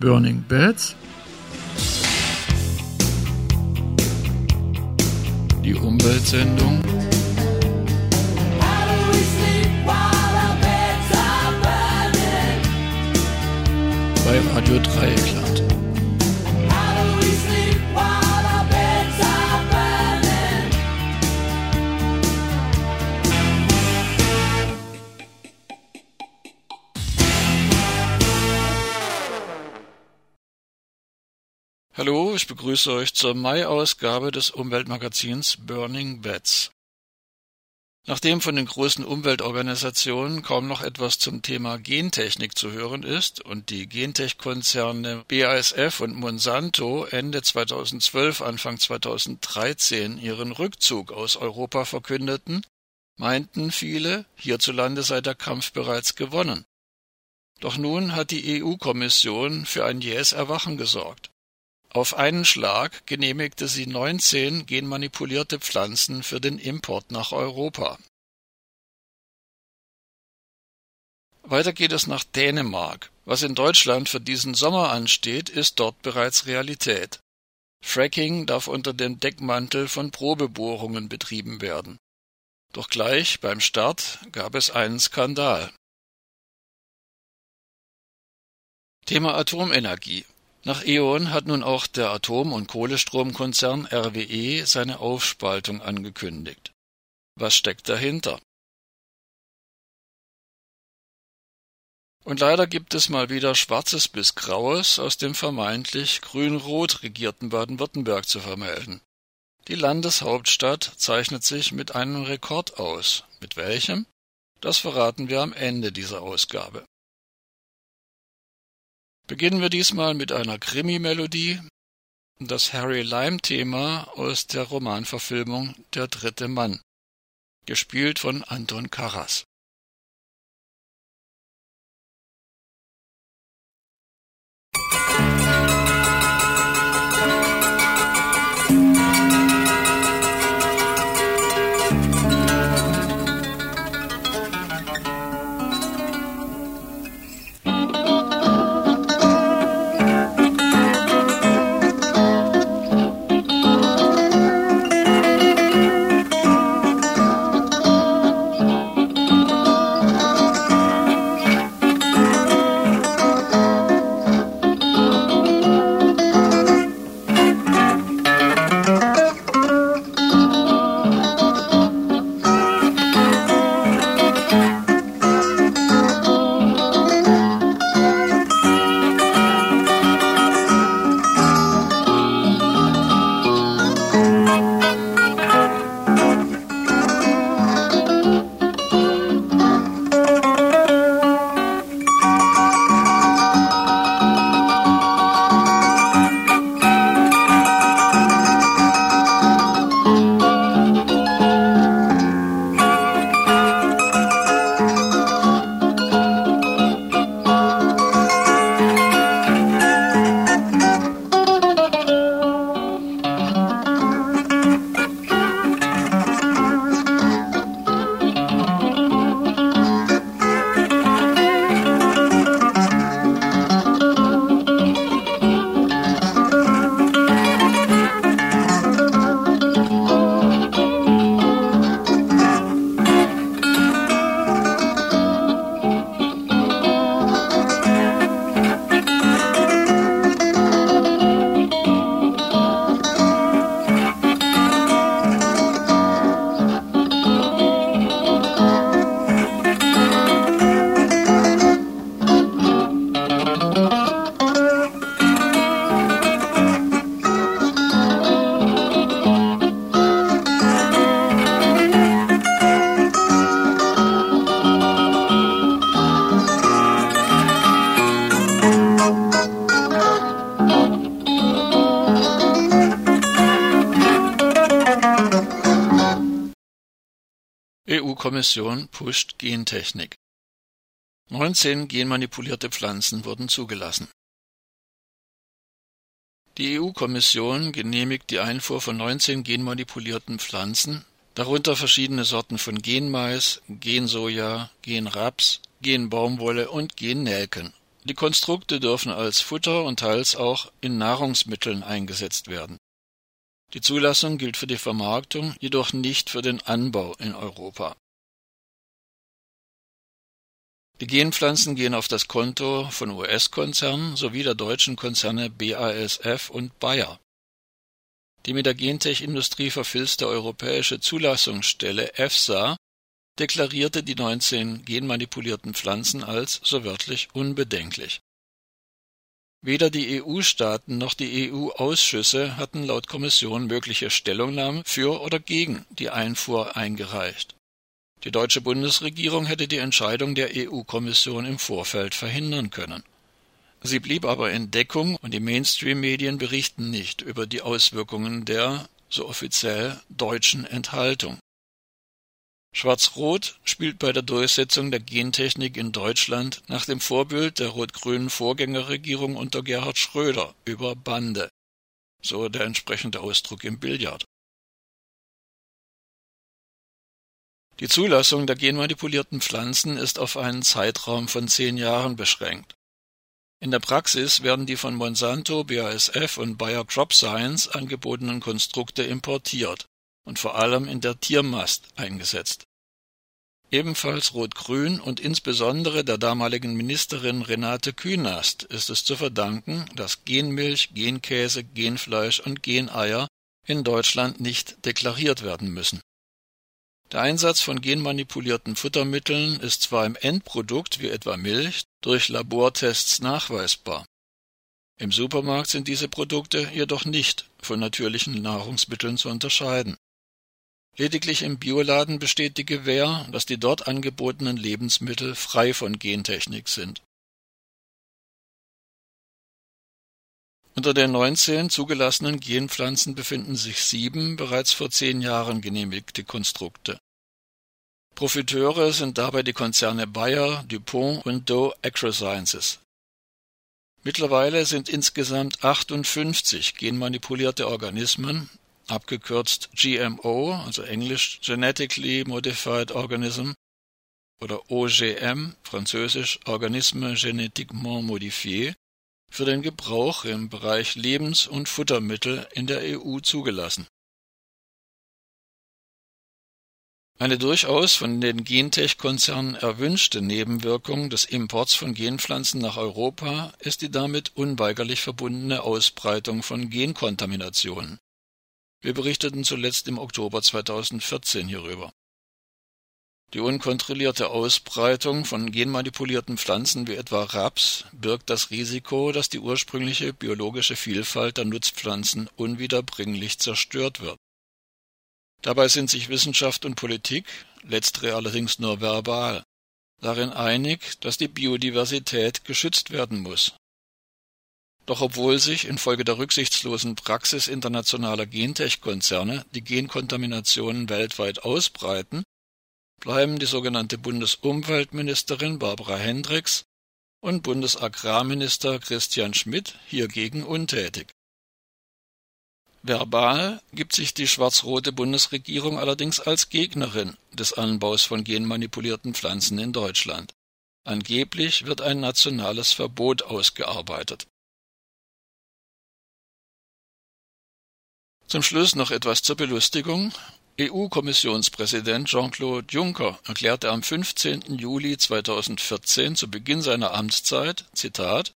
Burning Beds, die Umweltsendung bei Radio Dreieckland. Hallo, ich begrüße euch zur Mai-Ausgabe des Umweltmagazins Burning Beds. Nachdem von den großen Umweltorganisationen kaum noch etwas zum Thema Gentechnik zu hören ist und die Gentech-Konzerne BASF und Monsanto Ende 2012, Anfang 2013 ihren Rückzug aus Europa verkündeten, meinten viele, hierzulande sei der Kampf bereits gewonnen. Doch nun hat die EU-Kommission für ein jähes Erwachen gesorgt. Auf einen Schlag genehmigte sie 19 genmanipulierte Pflanzen für den Import nach Europa. Weiter geht es nach Dänemark. Was in Deutschland für diesen Sommer ansteht, ist dort bereits Realität. Fracking darf unter dem Deckmantel von Probebohrungen betrieben werden. Doch gleich beim Start gab es einen Skandal. Thema Atomenergie. Nach E.ON hat nun auch der Atom- und Kohlestromkonzern RWE seine Aufspaltung angekündigt. Was steckt dahinter? Und leider gibt es mal wieder Schwarzes bis Graues aus dem vermeintlich grün-rot regierten Baden-Württemberg zu vermelden. Die Landeshauptstadt zeichnet sich mit einem Rekord aus. Mit welchem? Das verraten wir am Ende dieser Ausgabe. Beginnen wir diesmal mit einer Krimi-Melodie, das Harry Lime-Thema aus der Romanverfilmung Der dritte Mann, gespielt von Anton Karas. EU-Kommission pusht Gentechnik. 19 genmanipulierte Pflanzen wurden zugelassen. Die EU-Kommission genehmigt die Einfuhr von 19 genmanipulierten Pflanzen, darunter verschiedene Sorten von Genmais, Gensoja, Genraps, Genbaumwolle und Gennelken. Die Konstrukte dürfen als Futter und teils auch in Nahrungsmitteln eingesetzt werden. Die Zulassung gilt für die Vermarktung, jedoch nicht für den Anbau in Europa. Die Genpflanzen gehen auf das Konto von US-Konzernen sowie der deutschen Konzerne BASF und Bayer. Die mit der Gentech-Industrie verfilzte europäische Zulassungsstelle EFSA deklarierte die 19 genmanipulierten Pflanzen als, so wörtlich, unbedenklich. Weder die EU-Staaten noch die EU-Ausschüsse hatten laut Kommission mögliche Stellungnahmen für oder gegen die Einfuhr eingereicht. Die deutsche Bundesregierung hätte die Entscheidung der EU-Kommission im Vorfeld verhindern können. Sie blieb aber in Deckung und die Mainstream-Medien berichten nicht über die Auswirkungen der, so offiziell, deutschen Enthaltung. Schwarz-Rot spielt bei der Durchsetzung der Gentechnik in Deutschland nach dem Vorbild der rot-grünen Vorgängerregierung unter Gerhard Schröder über Bande, so der entsprechende Ausdruck im Billard. Die Zulassung der genmanipulierten Pflanzen ist auf einen Zeitraum von zehn Jahren beschränkt. In der Praxis werden die von Monsanto, BASF und Bayer Crop Science angebotenen Konstrukte importiert und vor allem in der Tiermast eingesetzt. Ebenfalls Rot-Grün und insbesondere der damaligen Ministerin Renate Künast ist es zu verdanken, dass Genmilch, Genkäse, Genfleisch und Geneier in Deutschland nicht deklariert werden müssen. Der Einsatz von genmanipulierten Futtermitteln ist zwar im Endprodukt wie etwa Milch durch Labortests nachweisbar. Im Supermarkt sind diese Produkte jedoch nicht von natürlichen Nahrungsmitteln zu unterscheiden Lediglich im Bioladen besteht die Gewähr, dass die dort angebotenen Lebensmittel frei von Gentechnik sind. Unter den 19 zugelassenen Genpflanzen befinden sich sieben bereits vor zehn Jahren genehmigte Konstrukte. Profiteure sind dabei die Konzerne Bayer, DuPont und Dow AgroSciences. Mittlerweile sind insgesamt 58 genmanipulierte Organismen abgekürzt GMO, also englisch Genetically Modified Organism oder OGM, französisch Organisme génétiquement modifiés, für den Gebrauch im Bereich Lebens- und Futtermittel in der EU zugelassen. Eine durchaus von den Gentech-Konzernen erwünschte Nebenwirkung des Imports von Genpflanzen nach Europa ist die damit unweigerlich verbundene Ausbreitung von Genkontaminationen. Wir berichteten zuletzt im Oktober 2014 hierüber. Die unkontrollierte Ausbreitung von genmanipulierten Pflanzen wie etwa Raps birgt das Risiko, dass die ursprüngliche biologische Vielfalt der Nutzpflanzen unwiederbringlich zerstört wird. Dabei sind sich Wissenschaft und Politik, letztere allerdings nur verbal, darin einig, dass die Biodiversität geschützt werden muss doch obwohl sich infolge der rücksichtslosen Praxis internationaler Gentech-Konzerne die Genkontaminationen weltweit ausbreiten, bleiben die sogenannte Bundesumweltministerin Barbara Hendricks und Bundesagrarminister Christian Schmidt hiergegen untätig. Verbal gibt sich die schwarz-rote Bundesregierung allerdings als Gegnerin des Anbaus von genmanipulierten Pflanzen in Deutschland. Angeblich wird ein nationales Verbot ausgearbeitet Zum Schluss noch etwas zur Belustigung. EU-Kommissionspräsident Jean-Claude Juncker erklärte am 15. Juli 2014 zu Beginn seiner Amtszeit, Zitat,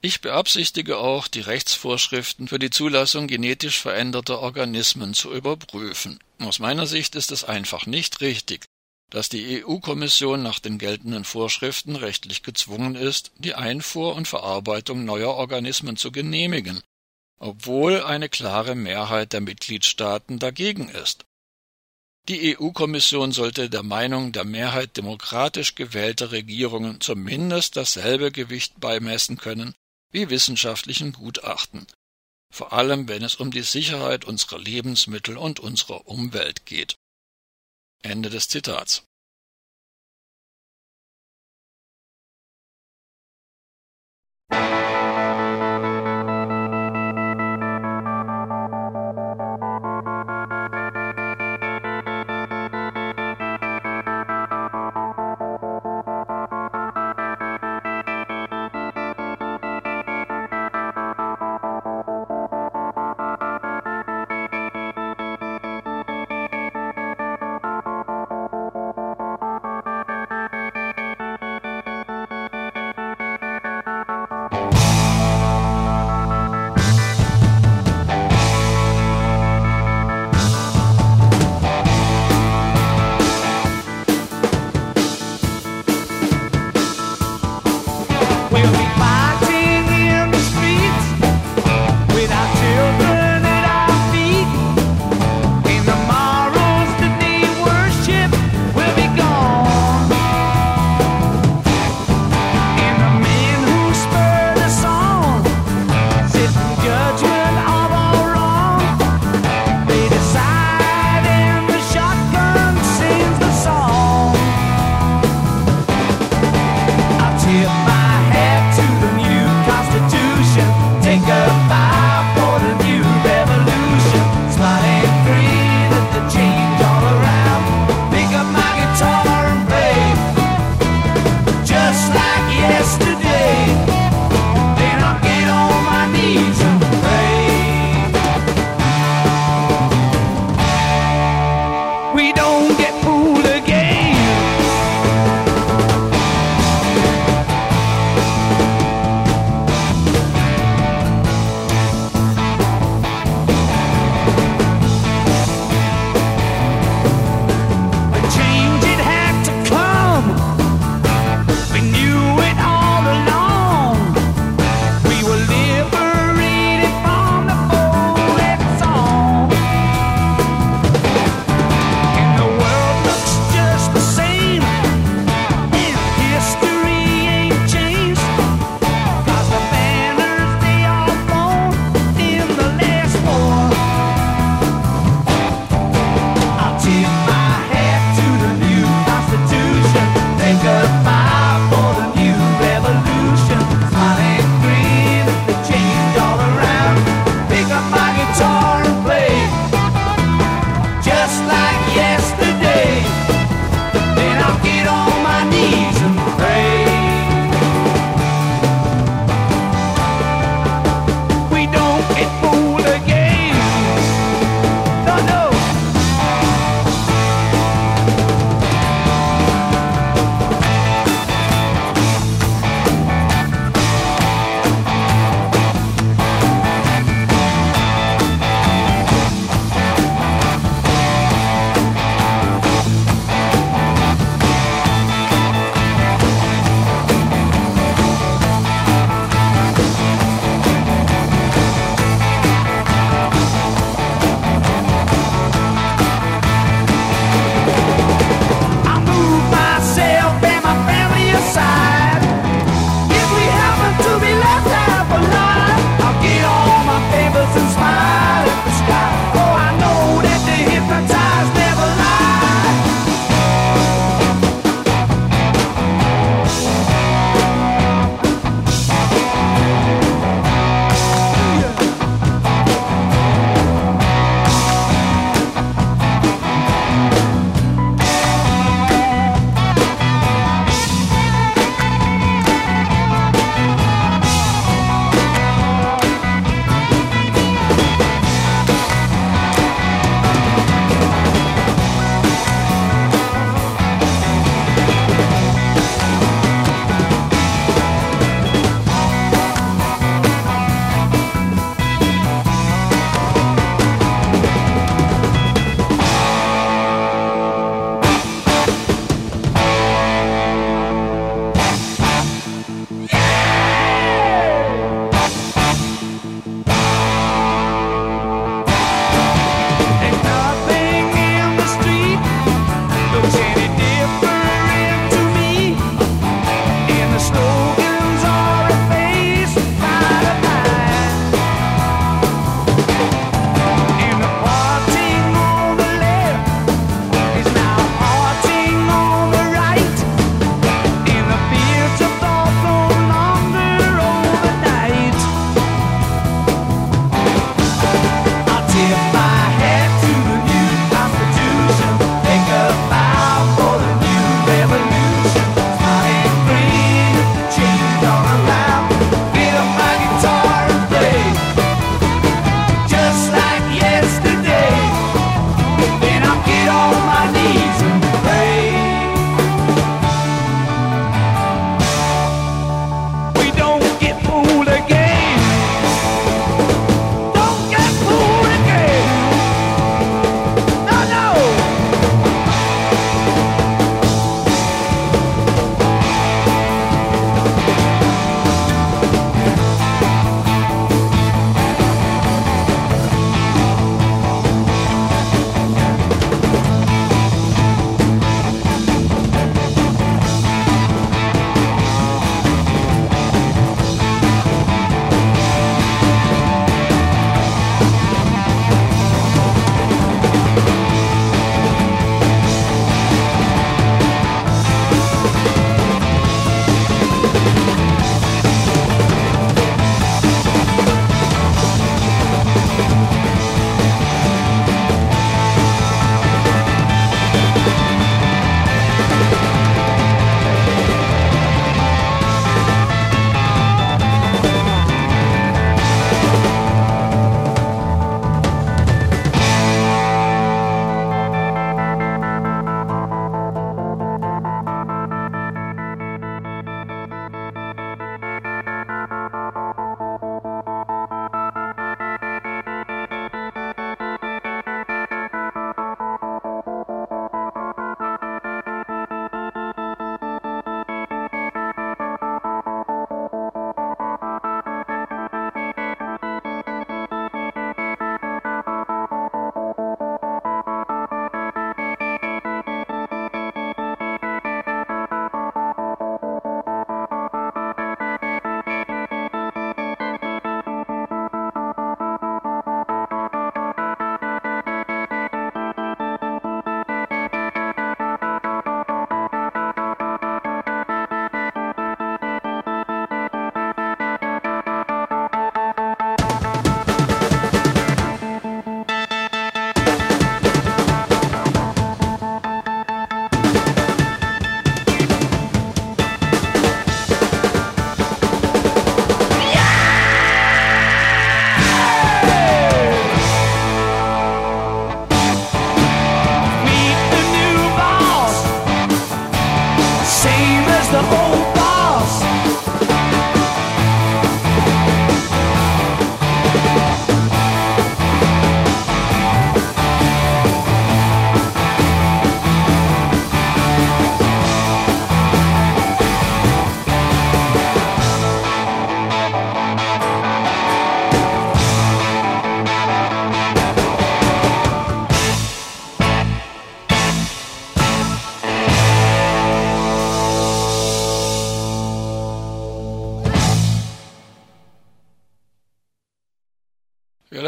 ich beabsichtige auch, die Rechtsvorschriften für die Zulassung genetisch veränderter Organismen zu überprüfen. Aus meiner Sicht ist es einfach nicht richtig, dass die EU-Kommission nach den geltenden Vorschriften rechtlich gezwungen ist, die Einfuhr und Verarbeitung neuer Organismen zu genehmigen obwohl eine klare Mehrheit der Mitgliedstaaten dagegen ist. Die EU-Kommission sollte der Meinung der Mehrheit demokratisch gewählter Regierungen zumindest dasselbe Gewicht beimessen können wie wissenschaftlichen Gutachten, vor allem wenn es um die Sicherheit unserer Lebensmittel und unserer Umwelt geht. Ende des Zitats.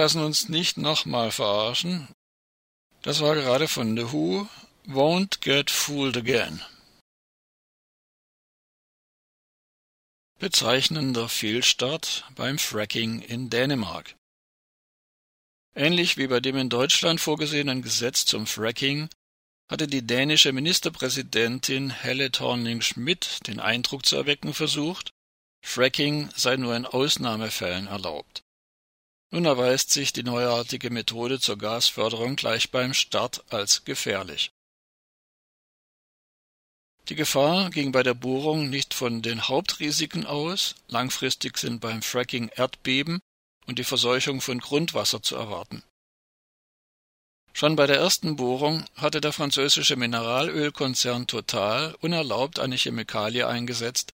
Lassen uns nicht nochmal verarschen. Das war gerade von The Who, Won't Get Fooled Again. Bezeichnender Fehlstart beim Fracking in Dänemark. Ähnlich wie bei dem in Deutschland vorgesehenen Gesetz zum Fracking hatte die dänische Ministerpräsidentin Helle Thorning-Schmidt den Eindruck zu erwecken versucht, Fracking sei nur in Ausnahmefällen erlaubt. Nun erweist sich die neuartige Methode zur Gasförderung gleich beim Start als gefährlich. Die Gefahr ging bei der Bohrung nicht von den Hauptrisiken aus, langfristig sind beim Fracking Erdbeben und die Verseuchung von Grundwasser zu erwarten. Schon bei der ersten Bohrung hatte der französische Mineralölkonzern Total unerlaubt eine Chemikalie eingesetzt,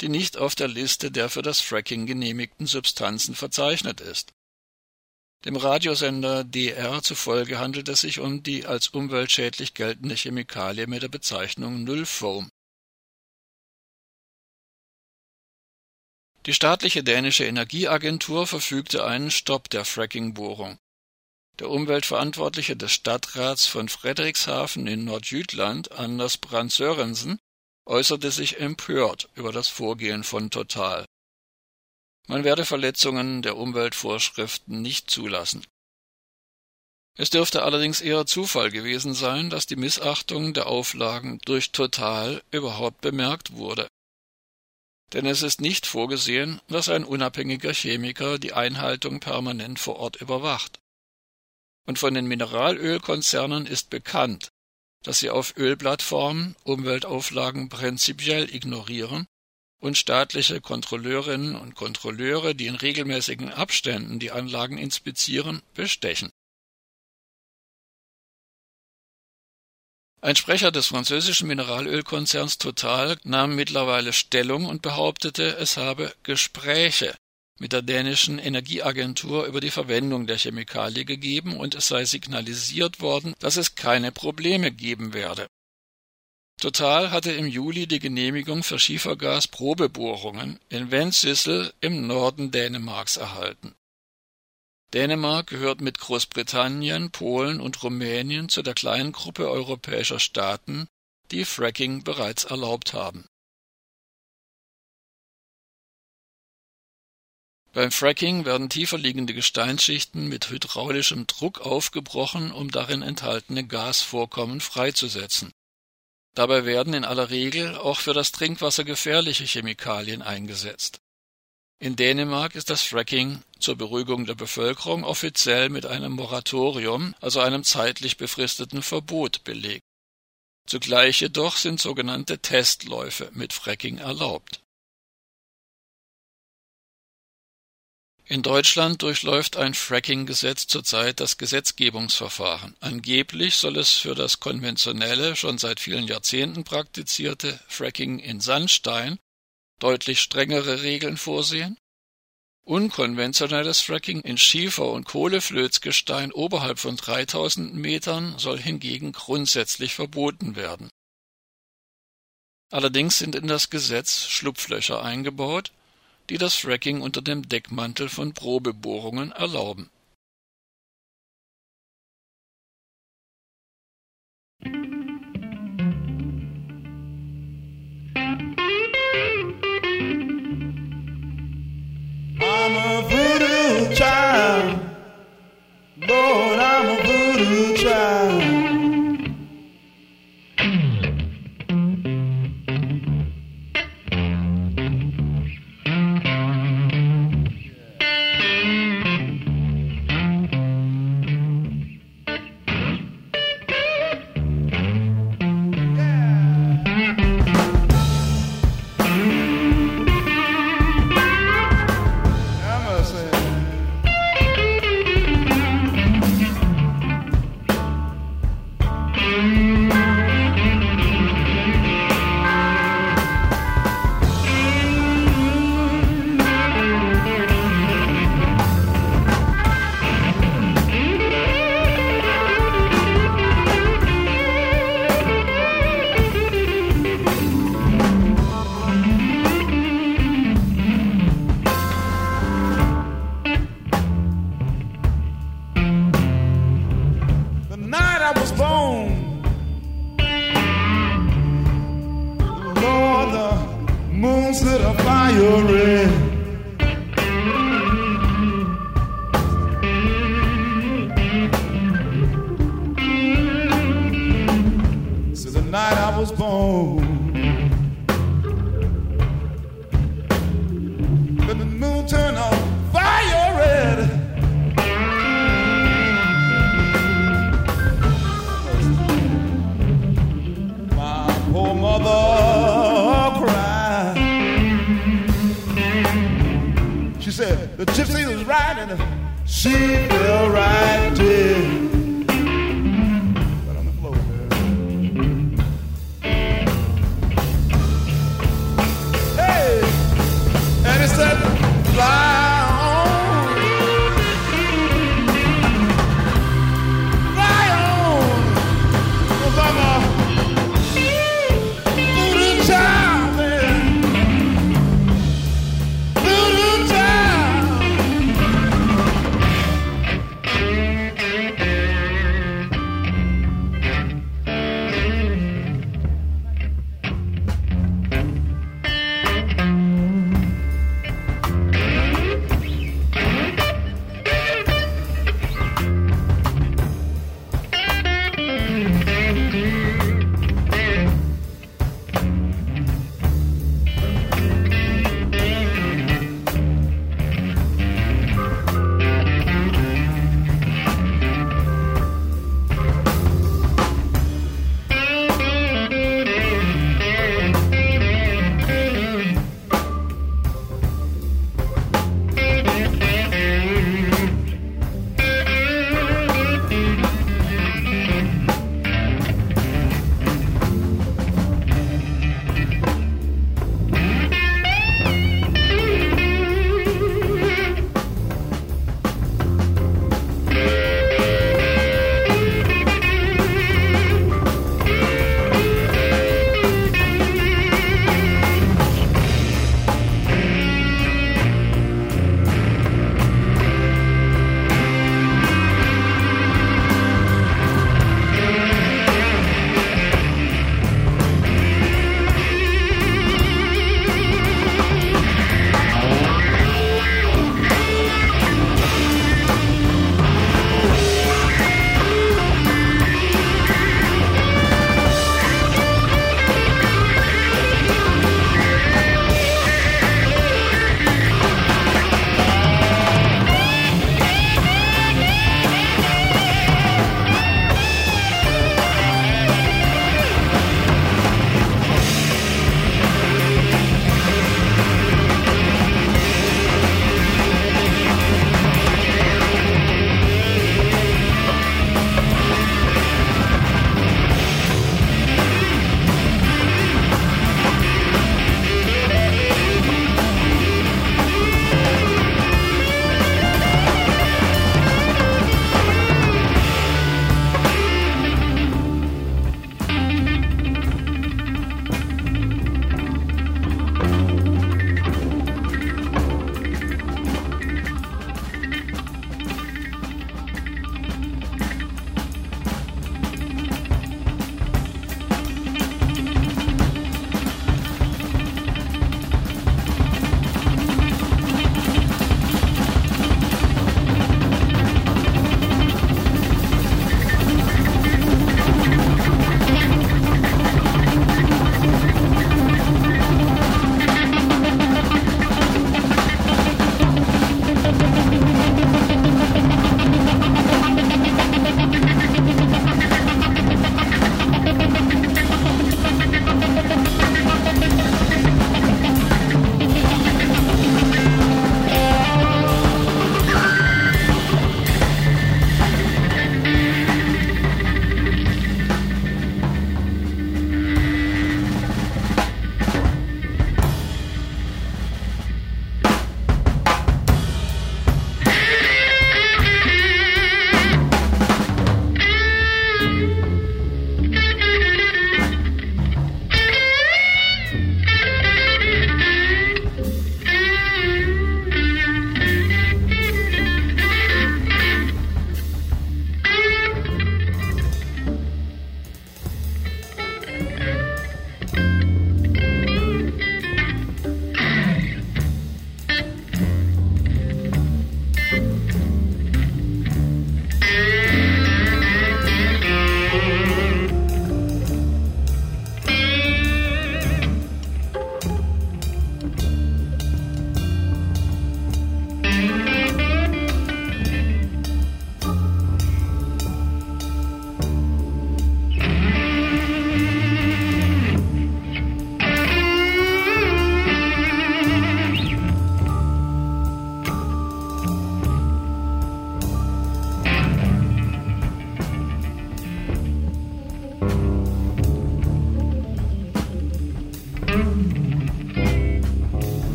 die nicht auf der Liste der für das Fracking genehmigten Substanzen verzeichnet ist. Dem Radiosender DR zufolge handelt es sich um die als umweltschädlich geltende Chemikalie mit der Bezeichnung Nullfoam. Die staatliche dänische Energieagentur verfügte einen Stopp der Fracking-Bohrung. Der Umweltverantwortliche des Stadtrats von Frederikshafen in Nordjütland, Anders Brandt Sörensen, äußerte sich empört über das Vorgehen von Total. Man werde Verletzungen der Umweltvorschriften nicht zulassen. Es dürfte allerdings eher Zufall gewesen sein, dass die Missachtung der Auflagen durch Total überhaupt bemerkt wurde. Denn es ist nicht vorgesehen, dass ein unabhängiger Chemiker die Einhaltung permanent vor Ort überwacht. Und von den Mineralölkonzernen ist bekannt, dass sie auf Ölplattformen Umweltauflagen prinzipiell ignorieren und staatliche Kontrolleurinnen und Kontrolleure, die in regelmäßigen Abständen die Anlagen inspizieren, bestechen. Ein Sprecher des französischen Mineralölkonzerns Total nahm mittlerweile Stellung und behauptete, es habe Gespräche mit der dänischen Energieagentur über die Verwendung der Chemikalie gegeben und es sei signalisiert worden, dass es keine Probleme geben werde. Total hatte im Juli die Genehmigung für Schiefergas-Probebohrungen in Vendsyssel im Norden Dänemarks erhalten. Dänemark gehört mit Großbritannien, Polen und Rumänien zu der kleinen Gruppe europäischer Staaten, die Fracking bereits erlaubt haben. Beim Fracking werden tiefer liegende Gesteinsschichten mit hydraulischem Druck aufgebrochen, um darin enthaltene Gasvorkommen freizusetzen Dabei werden in aller Regel auch für das Trinkwasser gefährliche Chemikalien eingesetzt. In Dänemark ist das Fracking zur Beruhigung der Bevölkerung offiziell mit einem Moratorium, also einem zeitlich befristeten Verbot, belegt. Zugleich jedoch sind sogenannte Testläufe mit Fracking erlaubt In Deutschland durchläuft ein Fracking-Gesetz zurzeit das Gesetzgebungsverfahren. Angeblich soll es für das konventionelle, schon seit vielen Jahrzehnten praktizierte Fracking in Sandstein deutlich strengere Regeln vorsehen. Unkonventionelles Fracking in Schiefer- und Kohleflözgestein oberhalb von 3000 Metern soll hingegen grundsätzlich verboten werden. Allerdings sind in das Gesetz Schlupflöcher eingebaut, die das Fracking unter dem Deckmantel von Probebohrungen erlauben. I'm a voodoo child. Lord, I'm a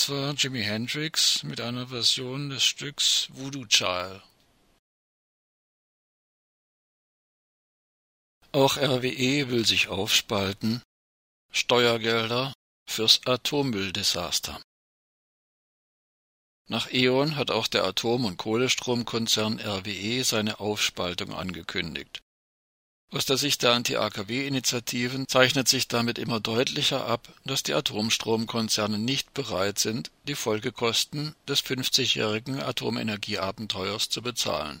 Das war Jimi Hendrix mit einer Version des Stücks Voodoo Child. Auch RWE will sich aufspalten. Steuergelder fürs Atommülldesaster. Nach E.ON hat auch der Atom- und Kohlestromkonzern RWE seine Aufspaltung angekündigt. Aus der Sicht der Anti-AKW-Initiativen zeichnet sich damit immer deutlicher ab, dass die Atomstromkonzerne nicht bereit sind, die Folgekosten des 50-jährigen Atomenergieabenteuers zu bezahlen.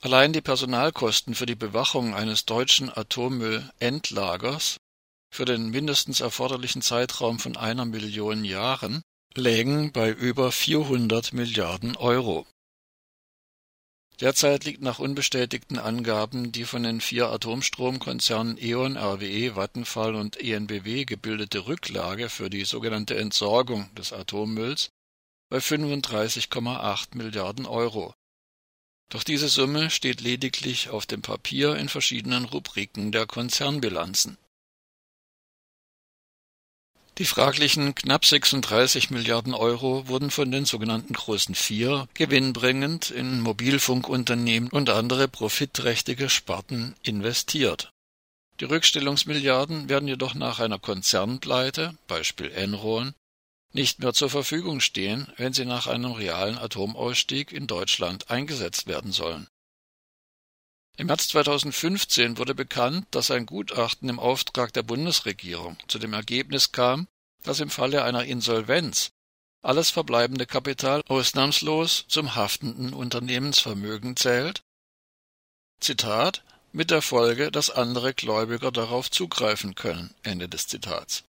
Allein die Personalkosten für die Bewachung eines deutschen Atommüllendlagers für den mindestens erforderlichen Zeitraum von einer Million Jahren lägen bei über 400 Milliarden Euro. Derzeit liegt nach unbestätigten Angaben die von den vier Atomstromkonzernen E.ON, RWE, Vattenfall und EnBW gebildete Rücklage für die sogenannte Entsorgung des Atommülls bei 35,8 Milliarden Euro doch diese Summe steht lediglich auf dem Papier in verschiedenen Rubriken der Konzernbilanzen. Die fraglichen knapp 36 Milliarden Euro wurden von den sogenannten Großen Vier gewinnbringend in Mobilfunkunternehmen und andere profitträchtige Sparten investiert. Die Rückstellungsmilliarden werden jedoch nach einer Konzernpleite, Beispiel Enron, nicht mehr zur Verfügung stehen, wenn sie nach einem realen Atomausstieg in Deutschland eingesetzt werden sollen. Im März 2015 wurde bekannt, dass ein Gutachten im Auftrag der Bundesregierung zu dem Ergebnis kam, dass im Falle einer Insolvenz alles verbleibende Kapital ausnahmslos zum haftenden Unternehmensvermögen zählt, Zitat, mit der Folge, dass andere Gläubiger darauf zugreifen können. Ende des Zitats.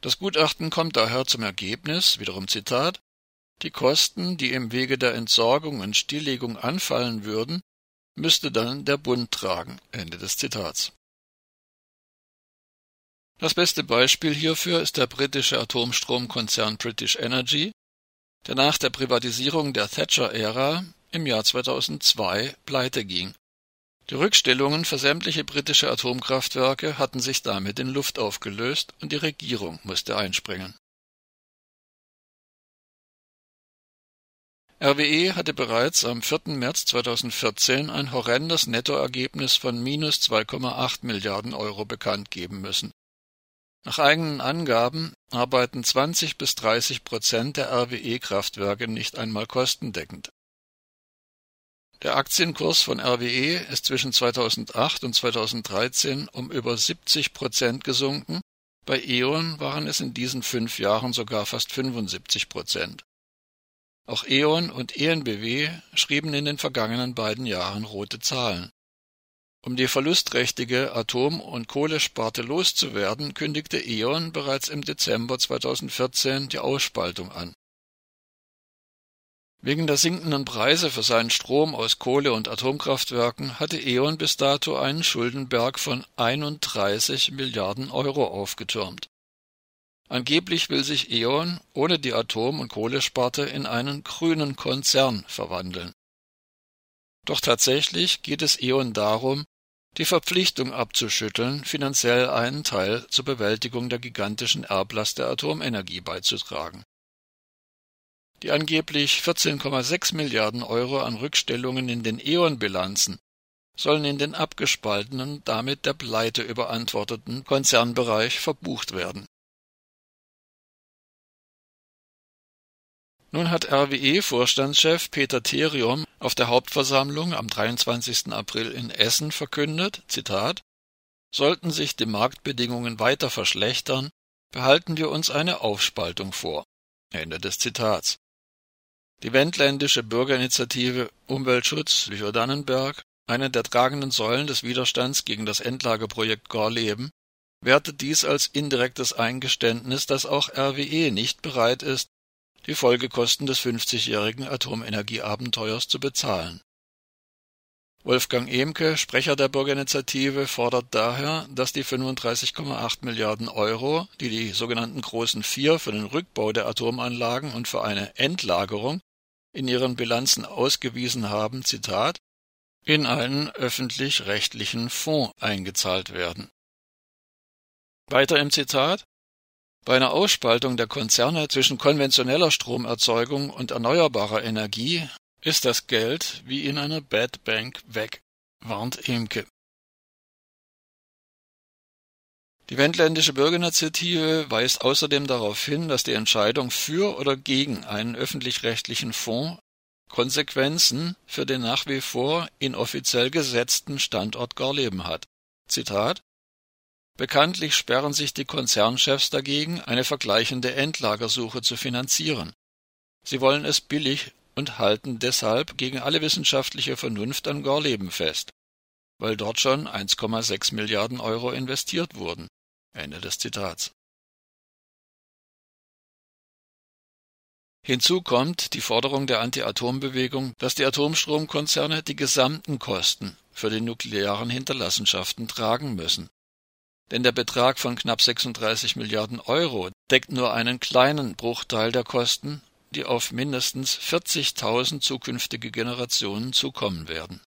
Das Gutachten kommt daher zum Ergebnis, wiederum Zitat, die Kosten, die im Wege der Entsorgung und Stilllegung anfallen würden, müsste dann der Bund tragen. Ende des Zitats. Das beste Beispiel hierfür ist der britische Atomstromkonzern British Energy, der nach der Privatisierung der Thatcher-Ära im Jahr 2002 pleite ging die Rückstellungen für sämtliche britische Atomkraftwerke hatten sich damit in Luft aufgelöst und die Regierung musste einspringen. RWE hatte bereits am 4. März 2014 ein horrendes Nettoergebnis von minus 2,8 Milliarden Euro bekannt geben müssen. Nach eigenen Angaben arbeiten 20 bis 30 Prozent der RWE-Kraftwerke nicht einmal kostendeckend der Aktienkurs von RWE ist zwischen 2008 und 2013 um über 70 Prozent gesunken, bei E.ON waren es in diesen fünf Jahren sogar fast 75 Prozent. Auch E.ON und EnBW schrieben in den vergangenen beiden Jahren rote Zahlen. Um die verlustträchtige Atom- und Kohlesparte loszuwerden, kündigte E.ON bereits im Dezember 2014 die Ausspaltung an Wegen der sinkenden Preise für seinen Strom aus Kohle- und Atomkraftwerken hatte E.ON bis dato einen Schuldenberg von 31 Milliarden Euro aufgetürmt. Angeblich will sich E.ON ohne die Atom- und Kohlesparte in einen grünen Konzern verwandeln. Doch tatsächlich geht es E.ON darum, die Verpflichtung abzuschütteln, finanziell einen Teil zur Bewältigung der gigantischen Erblast der Atomenergie beizutragen die angeblich 14,6 Milliarden Euro an Rückstellungen in den E.ON-Bilanzen sollen in den abgespaltenen, damit der Pleite überantworteten Konzernbereich verbucht werden. Nun hat RWE-Vorstandschef Peter Therium auf der Hauptversammlung am 23. April in Essen verkündet, Zitat, Sollten sich die Marktbedingungen weiter verschlechtern, behalten wir uns eine Aufspaltung vor. Ende des Zitats. Die wendländische Bürgerinitiative Umweltschutz Lüchow-Dannenberg, eine der tragenden Säulen des Widerstands gegen das Endlagerprojekt Gorleben, wertet dies als indirektes Eingeständnis, dass auch RWE nicht bereit ist, die Folgekosten des 50-jährigen Atomenergieabenteuers zu bezahlen. Wolfgang Ehmke, Sprecher der Bürgerinitiative, fordert daher, dass die 35,8 Milliarden Euro, die die sogenannten Großen Vier für den Rückbau der Atomanlagen und für eine Endlagerung in ihren Bilanzen ausgewiesen haben, Zitat, in einen öffentlich-rechtlichen Fonds eingezahlt werden. Weiter im Zitat Bei einer Ausspaltung der Konzerne zwischen konventioneller Stromerzeugung und erneuerbarer Energie ist das Geld wie in einer Bad Bank weg, warnt Imke. Die Wendländische Bürgerinitiative weist außerdem darauf hin, dass die Entscheidung für oder gegen einen öffentlich-rechtlichen Fonds Konsequenzen für den nach wie vor inoffiziell gesetzten Standort Gorleben hat. Zitat Bekanntlich sperren sich die Konzernchefs dagegen, eine vergleichende Endlagersuche zu finanzieren. Sie wollen es billig und halten deshalb gegen alle wissenschaftliche Vernunft an Gorleben fest, weil dort schon 1,6 Milliarden Euro investiert wurden. Ende des Zitats. Hinzu kommt die Forderung der Anti-Atom-Bewegung, dass die Atomstromkonzerne die gesamten Kosten für die nuklearen Hinterlassenschaften tragen müssen. Denn der Betrag von knapp 36 Milliarden Euro deckt nur einen kleinen Bruchteil der Kosten, die auf mindestens 40.000 zukünftige Generationen zukommen werden.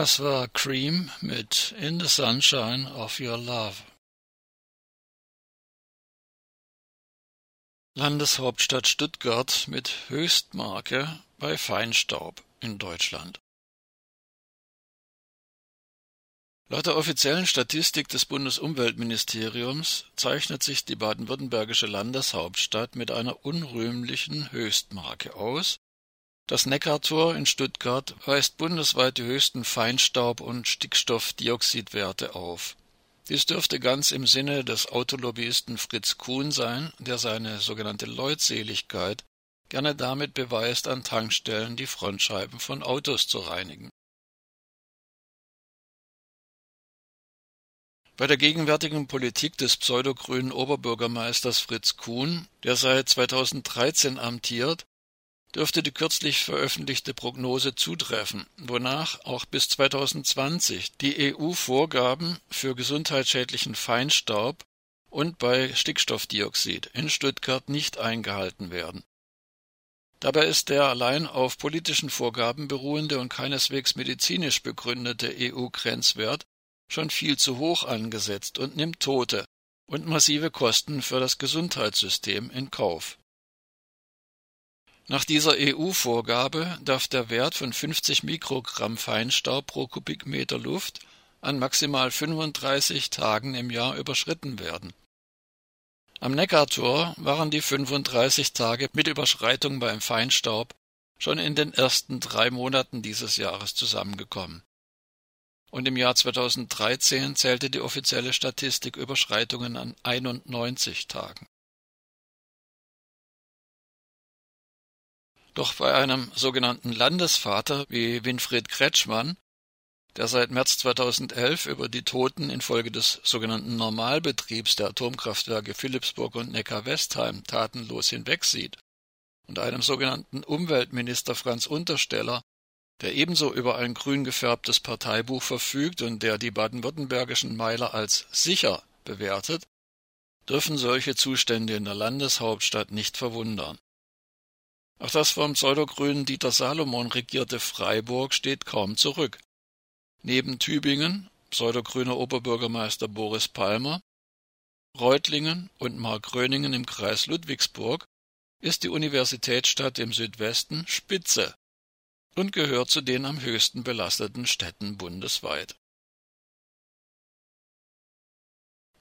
Das war Cream mit In the Sunshine of Your Love. Landeshauptstadt Stuttgart mit Höchstmarke bei Feinstaub in Deutschland. Laut der offiziellen Statistik des Bundesumweltministeriums zeichnet sich die baden-württembergische Landeshauptstadt mit einer unrühmlichen Höchstmarke aus. Das Neckartor in Stuttgart weist bundesweit die höchsten Feinstaub- und Stickstoffdioxidwerte auf. Dies dürfte ganz im Sinne des Autolobbyisten Fritz Kuhn sein, der seine sogenannte Leutseligkeit gerne damit beweist, an Tankstellen die Frontscheiben von Autos zu reinigen. Bei der gegenwärtigen Politik des pseudogrünen Oberbürgermeisters Fritz Kuhn, der seit 2013 amtiert, dürfte die kürzlich veröffentlichte Prognose zutreffen, wonach auch bis 2020 die EU-Vorgaben für gesundheitsschädlichen Feinstaub und bei Stickstoffdioxid in Stuttgart nicht eingehalten werden. Dabei ist der allein auf politischen Vorgaben beruhende und keineswegs medizinisch begründete EU-Grenzwert schon viel zu hoch angesetzt und nimmt Tote und massive Kosten für das Gesundheitssystem in Kauf. Nach dieser EU-Vorgabe darf der Wert von 50 Mikrogramm Feinstaub pro Kubikmeter Luft an maximal 35 Tagen im Jahr überschritten werden. Am Neckartor waren die 35 Tage mit Überschreitung beim Feinstaub schon in den ersten drei Monaten dieses Jahres zusammengekommen und im Jahr 2013 zählte die offizielle Statistik Überschreitungen an 91 Tagen. Doch bei einem sogenannten Landesvater wie Winfried Kretschmann, der seit März 2011 über die Toten infolge des sogenannten Normalbetriebs der Atomkraftwerke Philipsburg und Neckar-Westheim tatenlos hinwegsieht, und einem sogenannten Umweltminister Franz Untersteller, der ebenso über ein grün gefärbtes Parteibuch verfügt und der die baden-württembergischen Meiler als sicher bewertet, dürfen solche Zustände in der Landeshauptstadt nicht verwundern. Auch das vom pseudogrünen Dieter Salomon regierte Freiburg steht kaum zurück. Neben Tübingen, pseudogrüner Oberbürgermeister Boris Palmer, Reutlingen und Markgröningen im Kreis Ludwigsburg ist die Universitätsstadt im Südwesten Spitze und gehört zu den am höchsten belasteten Städten bundesweit.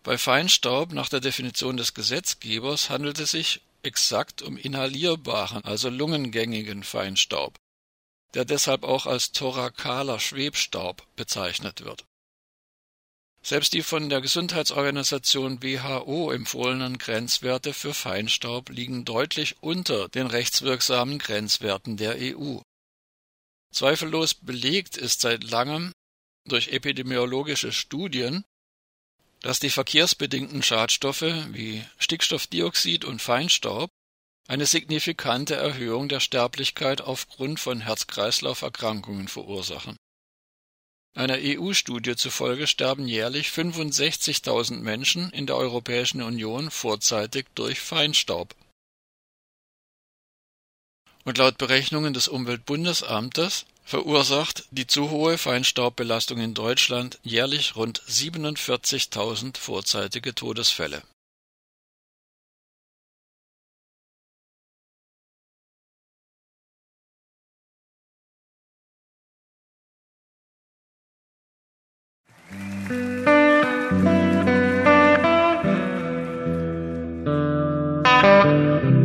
Bei Feinstaub nach der Definition des Gesetzgebers handelt es sich exakt um inhalierbaren, also lungengängigen Feinstaub, der deshalb auch als thorakaler Schwebstaub bezeichnet wird. Selbst die von der Gesundheitsorganisation WHO empfohlenen Grenzwerte für Feinstaub liegen deutlich unter den rechtswirksamen Grenzwerten der EU. Zweifellos belegt ist seit langem durch epidemiologische Studien, dass die verkehrsbedingten Schadstoffe wie Stickstoffdioxid und Feinstaub eine signifikante Erhöhung der Sterblichkeit aufgrund von Herz-Kreislauf-Erkrankungen verursachen. Einer EU-Studie zufolge sterben jährlich 65.000 Menschen in der Europäischen Union vorzeitig durch Feinstaub und laut Berechnungen des Umweltbundesamtes verursacht die zu hohe Feinstaubbelastung in Deutschland jährlich rund siebenundvierzigtausend vorzeitige Todesfälle. Musik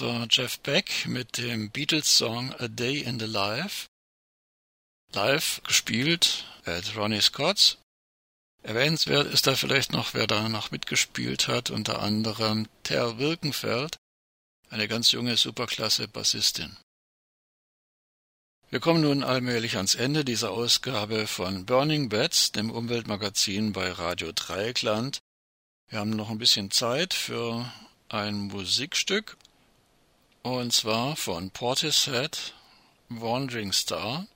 War Jeff Beck mit dem Beatles-Song A Day in the Life. Live gespielt at Ronnie Scott's. Erwähnenswert ist da vielleicht noch, wer da noch mitgespielt hat, unter anderem Ter Wilkenfeld, eine ganz junge Superklasse Bassistin. Wir kommen nun allmählich ans Ende dieser Ausgabe von Burning Beds, dem Umweltmagazin bei Radio Dreieckland. Wir haben noch ein bisschen Zeit für ein Musikstück und zwar von Portishead Wandering Star.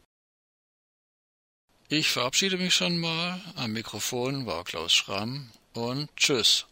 Ich verabschiede mich schon mal. Am Mikrofon war Klaus Schramm und tschüss.